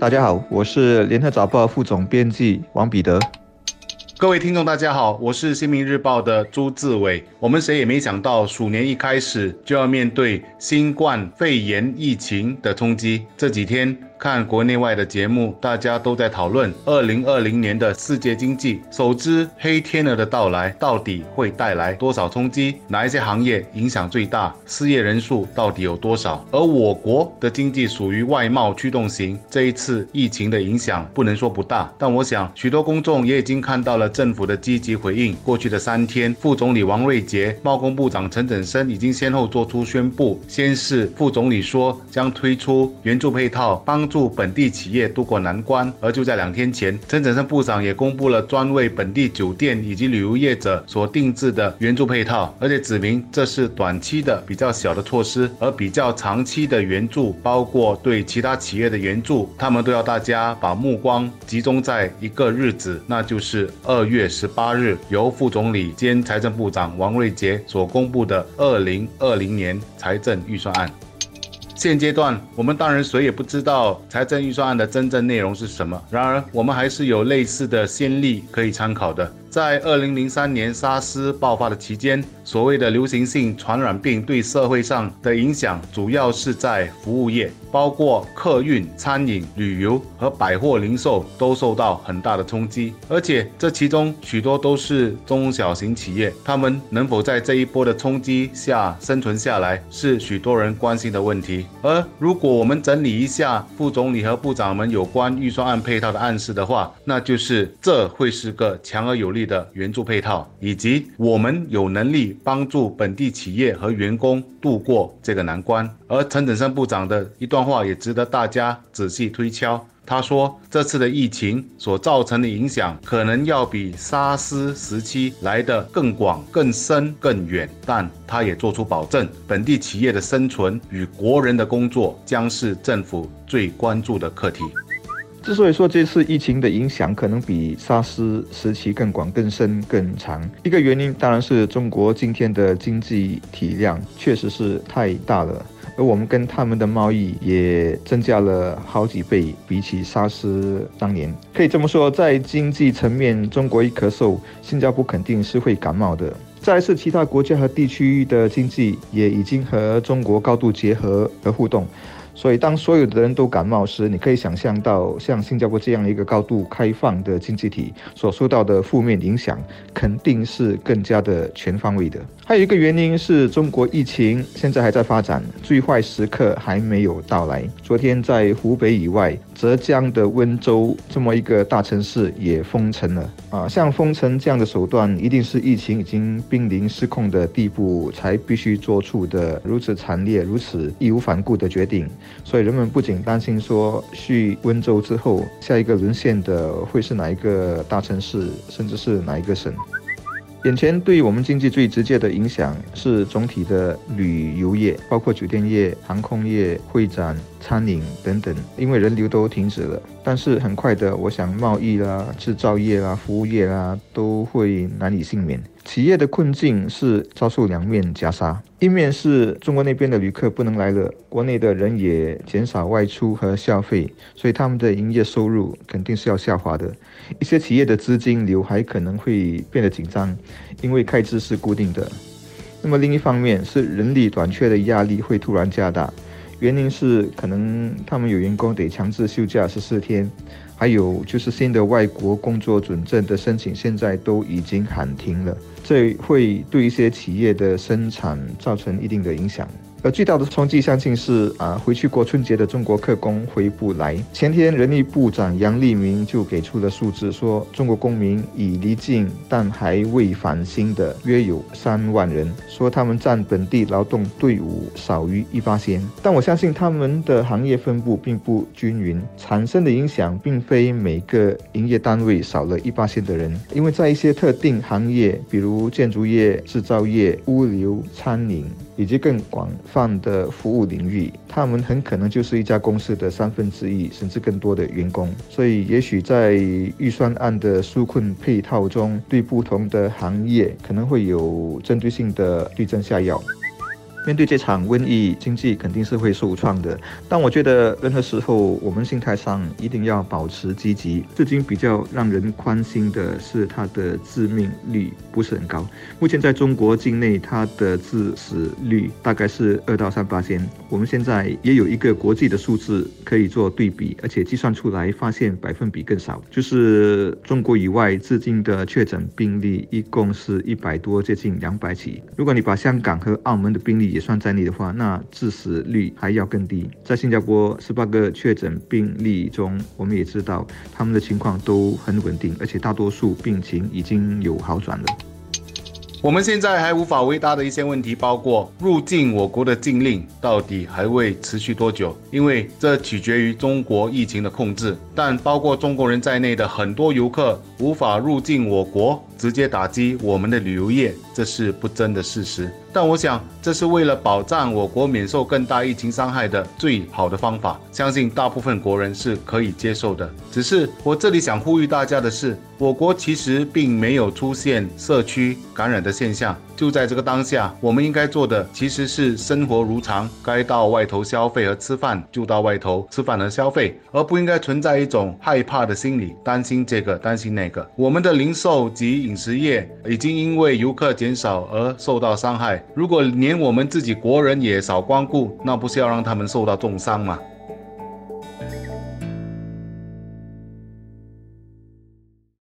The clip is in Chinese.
大家好，我是联合早报副总编辑王彼得。各位听众，大家好，我是新民日报的朱志伟。我们谁也没想到，鼠年一开始就要面对新冠肺炎疫情的冲击。这几天看国内外的节目，大家都在讨论二零二零年的世界经济首支黑天鹅的到来，到底会带来多少冲击？哪一些行业影响最大？失业人数到底有多少？而我国的经济属于外贸驱动型，这一次疫情的影响不能说不大，但我想许多公众也已经看到了。政府的积极回应。过去的三天，副总理王瑞杰、贸工部长陈振声已经先后做出宣布。先是副总理说将推出援助配套，帮助本地企业渡过难关。而就在两天前，陈振声部长也公布了专为本地酒店以及旅游业者所定制的援助配套，而且指明这是短期的比较小的措施，而比较长期的援助，包括对其他企业的援助，他们都要大家把目光集中在一个日子，那就是。二月十八日，由副总理兼财政部长王瑞杰所公布的二零二零年财政预算案。现阶段，我们当然谁也不知道财政预算案的真正内容是什么。然而，我们还是有类似的先例可以参考的。在二零零三年沙斯爆发的期间，所谓的流行性传染病对社会上的影响，主要是在服务业，包括客运、餐饮、旅游和百货零售都受到很大的冲击。而且这其中许多都是中小型企业，他们能否在这一波的冲击下生存下来，是许多人关心的问题。而如果我们整理一下副总理和部长们有关预算案配套的暗示的话，那就是这会是个强而有力。的援助配套，以及我们有能力帮助本地企业和员工度过这个难关。而陈振生部长的一段话也值得大家仔细推敲。他说，这次的疫情所造成的影响，可能要比沙斯时期来的更广、更深、更远。但他也做出保证，本地企业的生存与国人的工作将是政府最关注的课题。之所以说这次疫情的影响可能比沙斯时期更广、更深、更长，一个原因当然是中国今天的经济体量确实是太大了，而我们跟他们的贸易也增加了好几倍，比起沙斯当年。可以这么说，在经济层面，中国一咳嗽，新加坡肯定是会感冒的。再是其他国家和地区的经济也已经和中国高度结合和互动。所以，当所有的人都感冒时，你可以想象到，像新加坡这样一个高度开放的经济体所受到的负面影响，肯定是更加的全方位的。还有一个原因是中国疫情现在还在发展，最坏时刻还没有到来。昨天在湖北以外，浙江的温州这么一个大城市也封城了啊！像封城这样的手段，一定是疫情已经濒临失控的地步才必须做出的如此惨烈、如此义无反顾的决定。所以人们不仅担心说，去温州之后，下一个沦陷的会是哪一个大城市，甚至是哪一个省。眼前对于我们经济最直接的影响是总体的旅游业，包括酒店业、航空业、会展、餐饮等等，因为人流都停止了。但是很快的，我想贸易啦、制造业啦、服务业啦都会难以幸免。企业的困境是遭受两面夹杀，一面是中国那边的旅客不能来了，国内的人也减少外出和消费，所以他们的营业收入肯定是要下滑的。一些企业的资金流还可能会变得紧张，因为开支是固定的。那么另一方面是人力短缺的压力会突然加大。原因是可能他们有员工得强制休假十四天，还有就是新的外国工作准证的申请现在都已经喊停了，这会对一些企业的生产造成一定的影响。而最大的冲击相信是啊，回去过春节的中国客工回不来。前天人力部长杨立明就给出了数字，说中国公民已离境但还未返新的约有三万人，说他们占本地劳动队伍少于一八线。但我相信他们的行业分布并不均匀，产生的影响并非每个营业单位少了一八线的人，因为在一些特定行业，比如建筑业、制造业、物流、餐饮。以及更广泛的服务领域，他们很可能就是一家公司的三分之一，甚至更多的员工。所以，也许在预算案的纾困配套中，对不同的行业可能会有针对性的对症下药。面对这场瘟疫，经济肯定是会受创的。但我觉得任何时候，我们心态上一定要保持积极。至今比较让人宽心的是它的致命率不是很高。目前在中国境内，它的致死率大概是二到三八千。我们现在也有一个国际的数字可以做对比，而且计算出来发现百分比更少。就是中国以外，至今的确诊病例一共是一百多，接近两百起。如果你把香港和澳门的病例也算在内的话，那致死率还要更低。在新加坡十八个确诊病例中，我们也知道他们的情况都很稳定，而且大多数病情已经有好转了。我们现在还无法回答的一些问题，包括入境我国的禁令到底还会持续多久？因为这取决于中国疫情的控制。但包括中国人在内的很多游客无法入境我国，直接打击我们的旅游业，这是不争的事实。但我想，这是为了保障我国免受更大疫情伤害的最好的方法，相信大部分国人是可以接受的。只是我这里想呼吁大家的是，我国其实并没有出现社区感染的现象。就在这个当下，我们应该做的其实是生活如常，该到外头消费和吃饭就到外头吃饭和消费，而不应该存在一种害怕的心理，担心这个担心那个。我们的零售及饮食业已经因为游客减少而受到伤害，如果连我们自己国人也少光顾，那不是要让他们受到重伤吗？